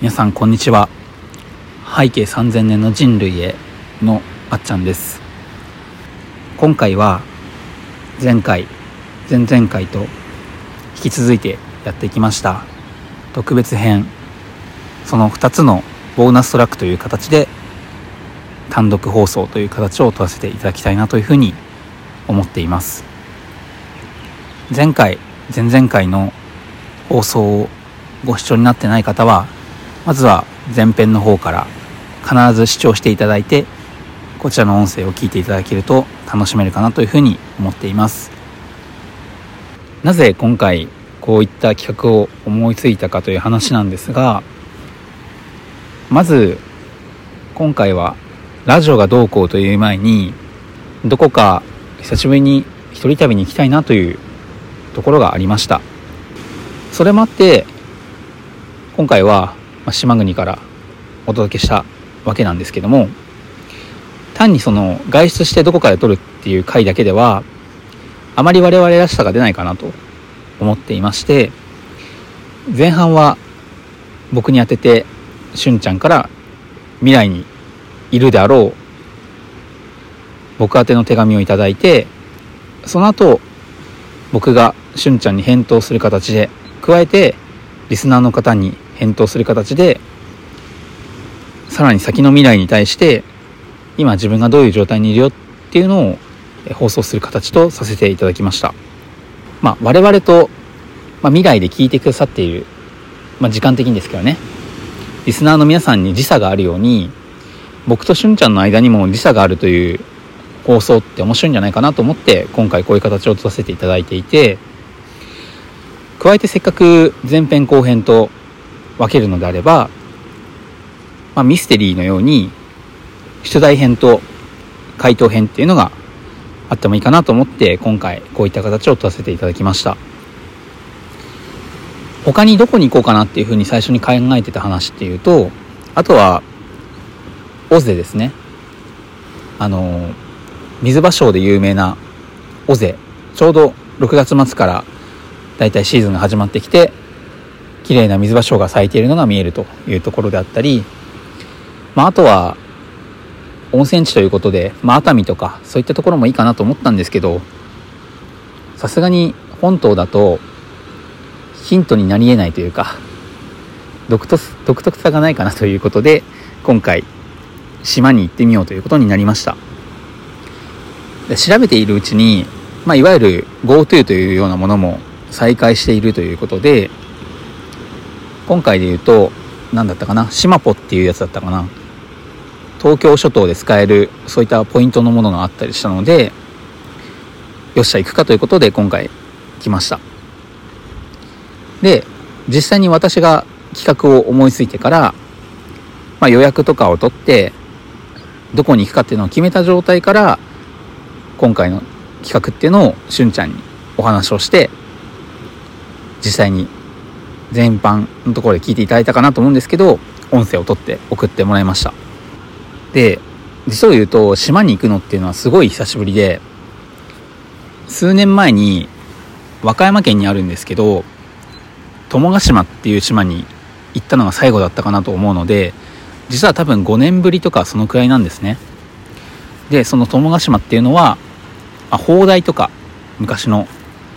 皆さんこんにちは。背景3000年の人類へのあっちゃんです。今回は前回前々回と引き続いてやってきました。特別編。その2つのボーナストラックという形で単独放送という形を取らせていただきたいなというふうに思っています。前回前々回の放送をご視聴になってない方はまずは前編の方から必ず視聴していただいてこちらの音声を聞いていただけると楽しめるかなというふうに思っています。なぜ今回こういった企画を思いついたかという話なんですがまず今回はラジオがどうこうという前にどこか久しぶりに一人旅に行きたいなというところがありました。それもあって今回はま島国からお届けしたわけなんですけども単にその外出してどこかで撮るっていう回だけではあまり我々らしさが出ないかなと思っていまして前半は僕に当ててしゅんちゃんから未来にいるであろう僕宛ての手紙をいただいてその後僕がしゅんちゃんに返答する形で加えてリスナーの方に返答する形でさらに先の未来に対して今自分がどういう状態にいるよっていうのを放送する形とさせていただきました。まあ、我々と、まあ、未来で聞いてくださっている、まあ、時間的にですけどねリスナーの皆さんに時差があるように僕としゅんちゃんの間にも時差があるという放送って面白いんじゃないかなと思って今回こういう形を取らせていただいていて加えてせっかく前編後編と分けるのであれば、まあ、ミステリーのように出題編と回答編っていうのがあってもいいかなと思って今回こういった形を取らせていただきました。他にどこに行こうかなっていうふうに最初に考えてた話っていうとあとは尾瀬ですね。あの水場シで有名な尾瀬ちょうど6月末からだいたいシーズンが始まってきて綺麗な水場が咲いているのが見えるというところであったり、まあ、あとは温泉地ということで、まあ、熱海とかそういったところもいいかなと思ったんですけどさすがに本島だとヒントになりえないというか独特さがないかなということで今回島に行ってみようということになりました。調べているうちに、まあ、いわゆる GoTo というようなものも再開しているということで今回で言うと何だったかなシマポっていうやつだったかな。東京諸島で使えるそういったポイントのものがあったりしたのでよっしゃ行くかということで今回来ました。で実際に私が企画を思いついてから、まあ、予約とかを取ってどこに行くかっていうのを決めた状態から今回の企画っていうのをしゅんちゃんにお話をして実際に全般のところで聞いていただいたかなと思うんですけど音声を取って送ってもらいました。で実を言うと島に行くのっていうのはすごい久しぶりで数年前に和歌山県にあるんですけど友ヶ島っていう島に行ったのが最後だったかなと思うので実は多分5年ぶりとかそのくらいなんですね。でその友ヶ島っていうのは、あ、砲台とか昔の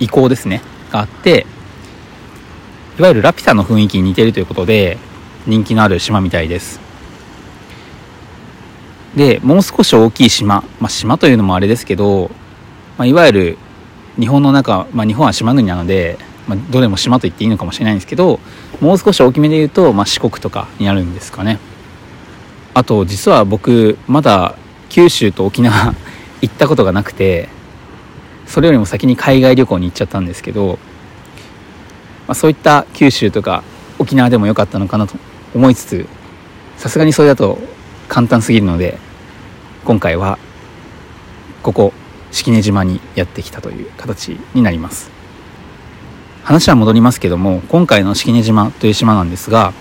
遺構ですねがあっていわゆるラピュタの雰囲気に似てるということで人気のある島みたいです。でもう少し大きい島、まあ、島というのもあれですけど、まあ、いわゆる日本の中、まあ、日本は島国なので、まあ、どれも島と言っていいのかもしれないんですけどもう少し大きめで言うと、まあ、四国とかになるんですかね。あと実は僕まだ九州と沖縄 行ったことがなくてそれよりも先に海外旅行に行っちゃったんですけどまあ、そういった九州とか沖縄でも良かったのかなと思いつつさすがにそれだと簡単すぎるので今回はここ式根島にやってきたという形になります。話は戻りますけども今回の式根島という島なんですが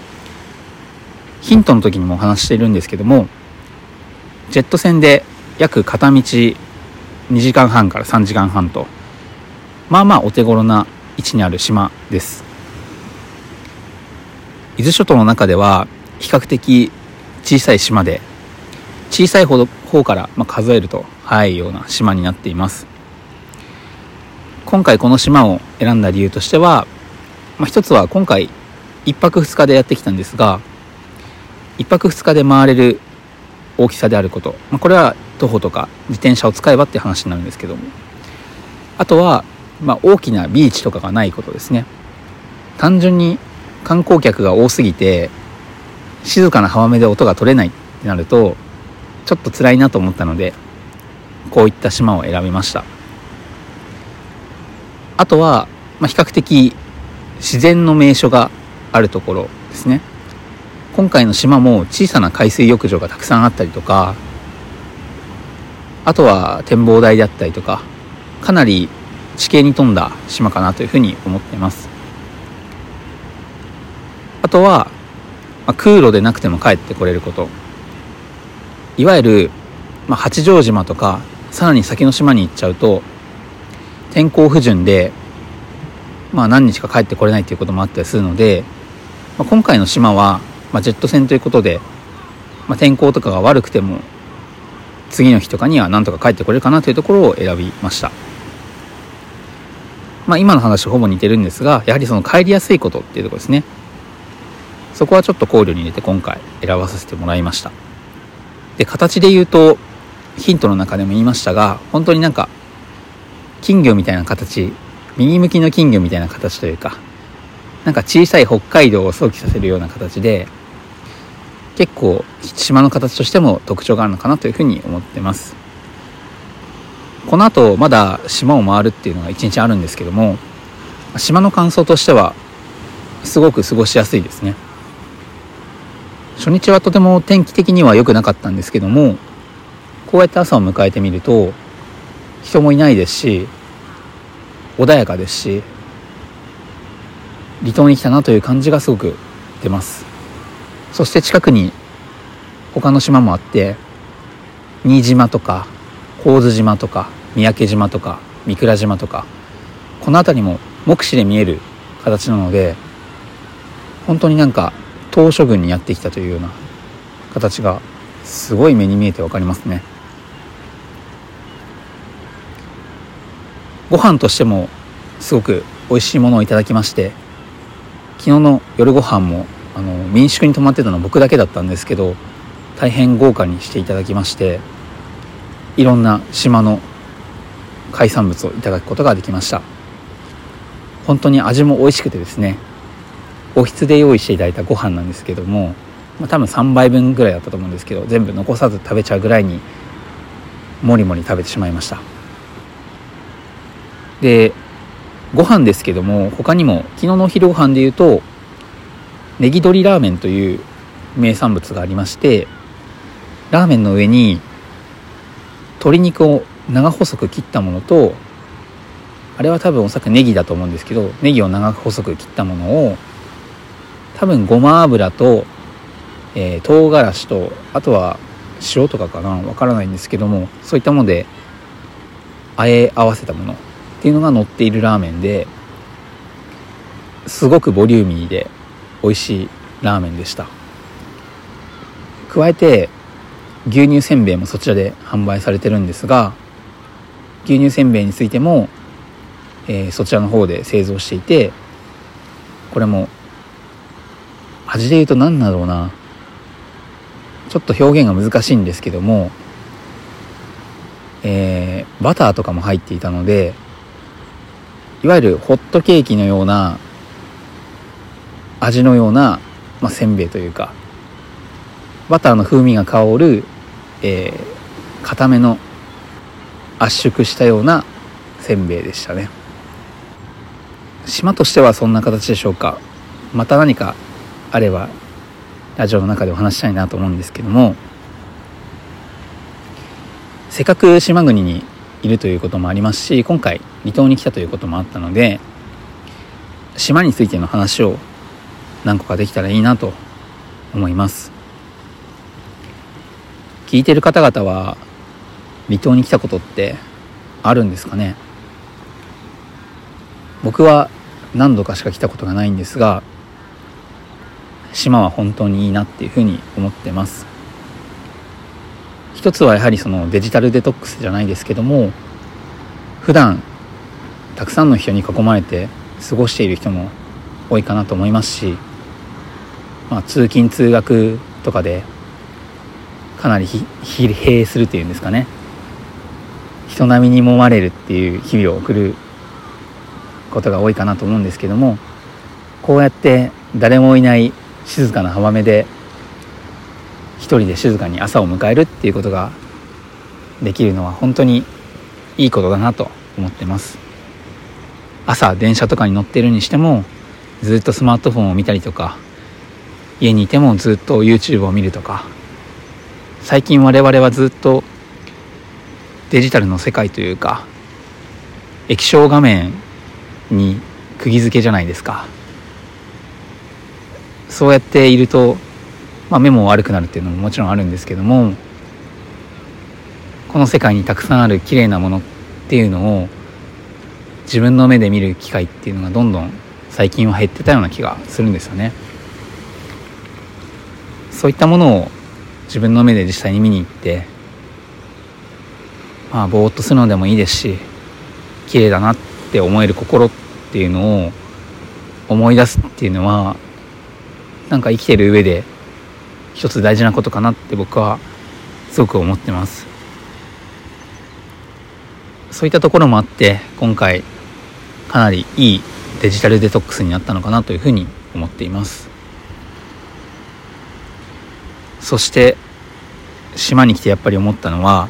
ヒントの時にもお話しているんですけどもジェット船で約片道2時間半から3時間半とまあまあお手頃な位置にある島です。伊豆諸島の中では比較的小さい島で小さい方から、まあ数えると早いような島になっています。今回この島を選んだ理由としては、まあ、一つは今回1泊2日でやってきたんですが1泊2日で回れる大きさであること、まあ、これは徒歩とか自転車を使えばって話になるんですけども。あとは、まあ、大きなビーチとかがないことですね。単純に観光客が多すぎて静かな浜辺で音が取れないってなるとちょっと辛いなと思ったのでこういった島を選びました。あとは、まあ、比較的自然の名所があるところですね。今回の島も小さな海水浴場がたくさんあったりとかあとは展望台であったりとかかなり地形に富んだ島かなというふうに思っていますあとは、まあ、空路でなくても帰ってこれることいわゆる、まあ、八丈島とかさらに先の島に行っちゃうと天候不順で、まあ、何日か帰ってこれないということもあったりするので、まあ、今回の島は、まあ、ジェット船ということで、まあ、天候とかが悪くても次の日とかにはなんとか帰ってこれるかなというところを選びました。まあ、今の話ほぼ似てるんですがやはりその帰りやすいことっていうとこですね。そこはちょっと考慮に入れて今回選ばさせてもらいました。で形で言うとヒントの中でも言いましたが本当になんか金魚みたいな形右向きの金魚みたいな形というかなんか小さい北海道を想起させるような形で結構島の形としても特徴があるのかなというふうに思ってます。この後まだ島を回るっていうのが一日あるんですけども島の感想としてはすごく過ごしやすいですね。初日はとても天気的には良くなかったんですけどもこうやって朝を迎えてみると人もいないですし穏やかですし離島に来たなという感じがすごく出ます。そして近くに他の島もあって新島とか神津島とか三宅島とか三倉島とかこの辺りも目視で見える形なので本当になんか島嶼群にやってきたというような形がすごい目に見えて分かりますね。ご飯としてもすごく美味しいものをいただきまして昨日の夜ご飯もあの民宿に泊まってたのは僕だけだったんですけど大変豪華にしていただきましていろんな島の海産物をいただくことができました。本当に味も美味しくてですねおひつで用意していただいたご飯なんですけども、まあ、多分3杯分ぐらいだったと思うんですけど全部残さず食べちゃうぐらいにもりもり食べてしまいました。でご飯ですけども他にも昨日のお昼ご飯でいうとネギ鶏ラーメンという名産物がありましてラーメンの上に鶏肉を長細く切ったものとあれは多分おそらくネギだと思うんですけどネギを長細く切ったものを多分ごま油と、えー、唐辛子とあとは塩とかかなわからないんですけどもそういったものであえ合わせたものっていうのが乗っているラーメンですごくボリューミーで美味しいラーメンでした。加えて牛乳せんべいもそちらで販売されてるんですが牛乳せんべいについても、えー、そちらの方で製造していてこれも味で言うと何だろうな。ちょっと表現が難しいんですけども、えー、バターとかも入っていたのでいわゆるホットケーキのような味のような、まあ、せんべいというかバターの風味が香る、えー、固めの圧縮したようなせんべいでしたね。島としてはそんな形でしょうか。また何かあればラジオの中でお話したいなと思うんですけども。せっかく島国にいるということもありますし今回離島に来たということもあったので島についての話を何個かできたらいいなと思います。聞いてる方々は離島に来たことってあるんですかね？僕は何度かしか来たことがないんですが島は本当にいいなっていうふうに思ってます。一つはやはりそのデジタルデトックスじゃないですけども普段たくさんの人に囲まれて過ごしている人も多いかなと思いますし、まあ、通勤通学とかでかなり疲弊するっていうんですかね。人並みに揉まれるっていう日々を送ることが多いかなと思うんですけどもこうやって誰もいない静かな浜辺で一人で静かに朝を迎えるっていうことができるのは本当にいいことだなと思ってます。朝電車とかに乗ってるにしてもずっとスマートフォンを見たりとか家にいてもずっと YouTube を見るとか最近我々はずっとデジタルの世界というか液晶画面に釘付けじゃないですか。そうやっていると、まあ、目も悪くなるっていうのももちろんあるんですけどもこの世界にたくさんある綺麗なものっていうのを自分の目で見る機会っていうのがどんどん最近は減ってたような気がするんですよね。そういったものを自分の目で実際に見に行ってまあぼーっとするのでもいいですし綺麗だなって思える心っていうのを思い出すっていうのはなんか生きてる上で一つ大事なことかなって僕はすごく思ってます。そういったところもあって今回かなりいいデジタルデトックスになったのかなというふうに思っています。そして島に来てやっぱり思ったのは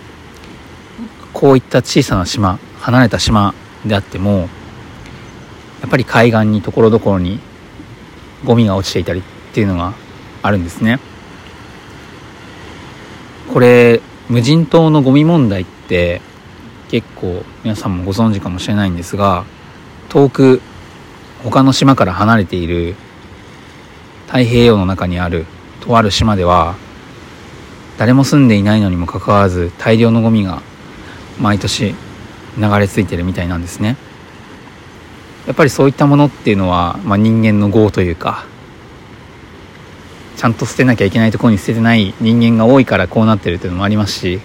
こういった小さな島離れた島であってもやっぱり海岸にところどころにゴミが落ちていたりっていうのがあるんですね。これ無人島のゴミ問題って結構皆さんもご存知かもしれないんですが遠く他の島から離れている太平洋の中にあるとある島では誰も住んでいないのにもかかわらず大量のゴミが毎年流れ着いてるみたいなんですね。やっぱりそういったものっていうのは、まあ、人間の業というかちゃんと捨てなきゃいけないところに捨ててない人間が多いからこうなってるっていうのもありますし、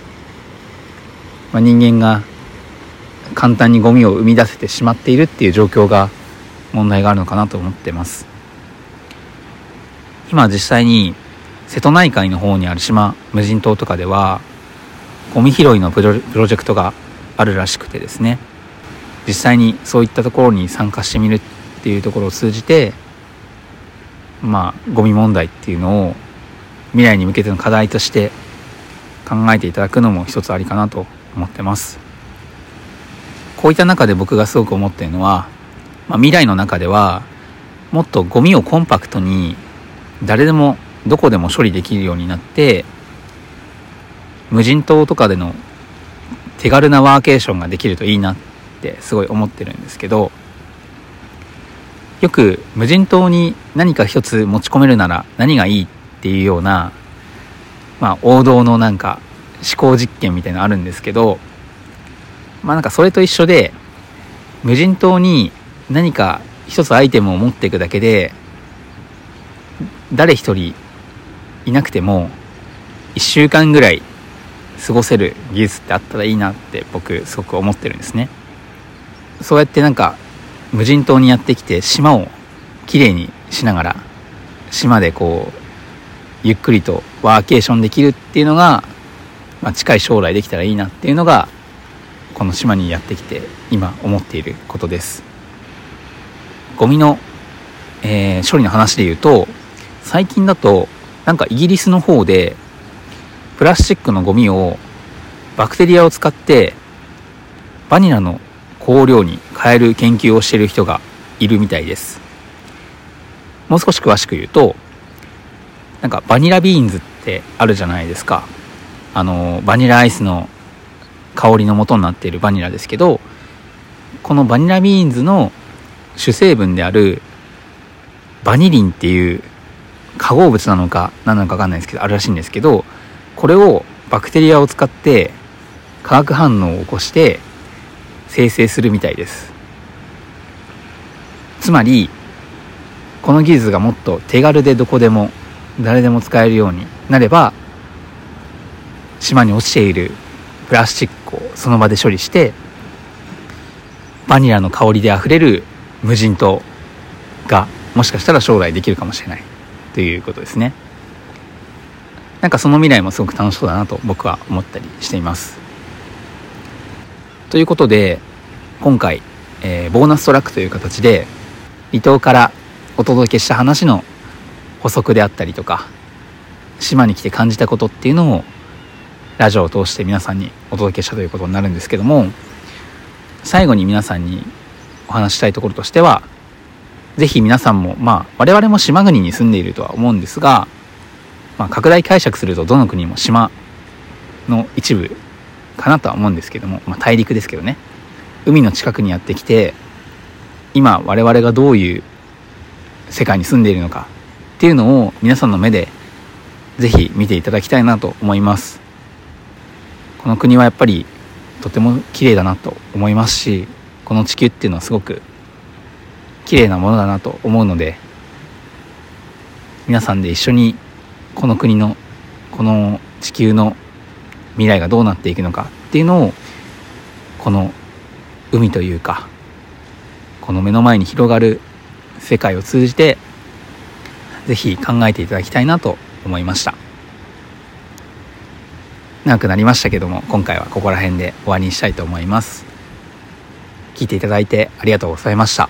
まあ、人間が簡単にゴミを生み出せてしまっているっていう状況が問題があるのかなと思ってます。今実際に瀬戸内海の方にある島無人島とかではゴミ拾いのプロジェクトがあるらしくてですね。実際にそういったところに参加してみるっていうところを通じてまあゴミ問題っていうのを未来に向けての課題として考えていただくのも一つありかなと思ってます。こういった中で僕がすごく思ってるのは、まあ、未来の中ではもっとゴミをコンパクトに誰でもどこでも処理できるようになって無人島とかでの手軽なワーケーションができるといいなってすごい思ってるんですけどよく無人島に何か一つ持ち込めるなら何がいいっていうようなまあ王道のなんか思考実験みたいなのあるんですけどまあなんかそれと一緒で無人島に何か一つアイテムを持っていくだけで誰一人いなくても1週間ぐらい過ごせる技術ってあったらいいなって僕すごく思ってるんですね。そうやってなんか無人島にやってきて島をきれいにしながら島でこうゆっくりとワーケーションできるっていうのが、まあ、近い将来できたらいいなっていうのがこの島にやってきて今思っていることです。ゴミの、えー、処理の話で言うと最近だとなんかイギリスの方でプラスチックのゴミをバクテリアを使ってバニラの香料に変える研究をしている人がいるみたいです。もう少し詳しく言うとなんかバニラビーンズってあるじゃないですか。あのバニラアイスの香りの元になっているバニラですけどこのバニラビーンズの主成分であるバニリンっていう化合物なのか何なのか分かんないですけどあるらしいんですけどこれをバクテリアを使って化学反応を起こして生成するみたいです。つまりこの技術がもっと手軽でどこでも誰でも使えるようになれば島に落ちているプラスチックをその場で処理してバニラの香りであふれる無人島がもしかしたら将来できるかもしれない。ということですね。なんかその未来もすごく楽しそうだなと僕は思ったりしています。ということで今回、えー、ボーナストラックという形で離島からお届けした話の補足であったりとか島に来て感じたことっていうのをラジオを通して皆さんにお届けしたということになるんですけども最後に皆さんにお話したいところとしては是非皆さんもまあ我々も島国に住んでいるとは思うんですが、まあ、拡大解釈するとどの国も島の一部かなとは思うんですけども、まあ、大陸ですけどね。海の近くにやってきて今我々がどういう世界に住んでいるのかっていうのを皆さんの目で是非見ていただきたいなと思います。この国はやっぱりとても綺麗だなと思いますしこの地球っていうのはすごく綺麗なものだなと思うので皆さんで一緒にこの国のこの地球の未来がどうなっていくのかっていうのをこの海というかこの目の前に広がる世界を通じて是非考えていただきたいなと思いました。長くなりましたけども今回はここら辺で終わりにしたいと思います。聞いていただいてありがとうございました。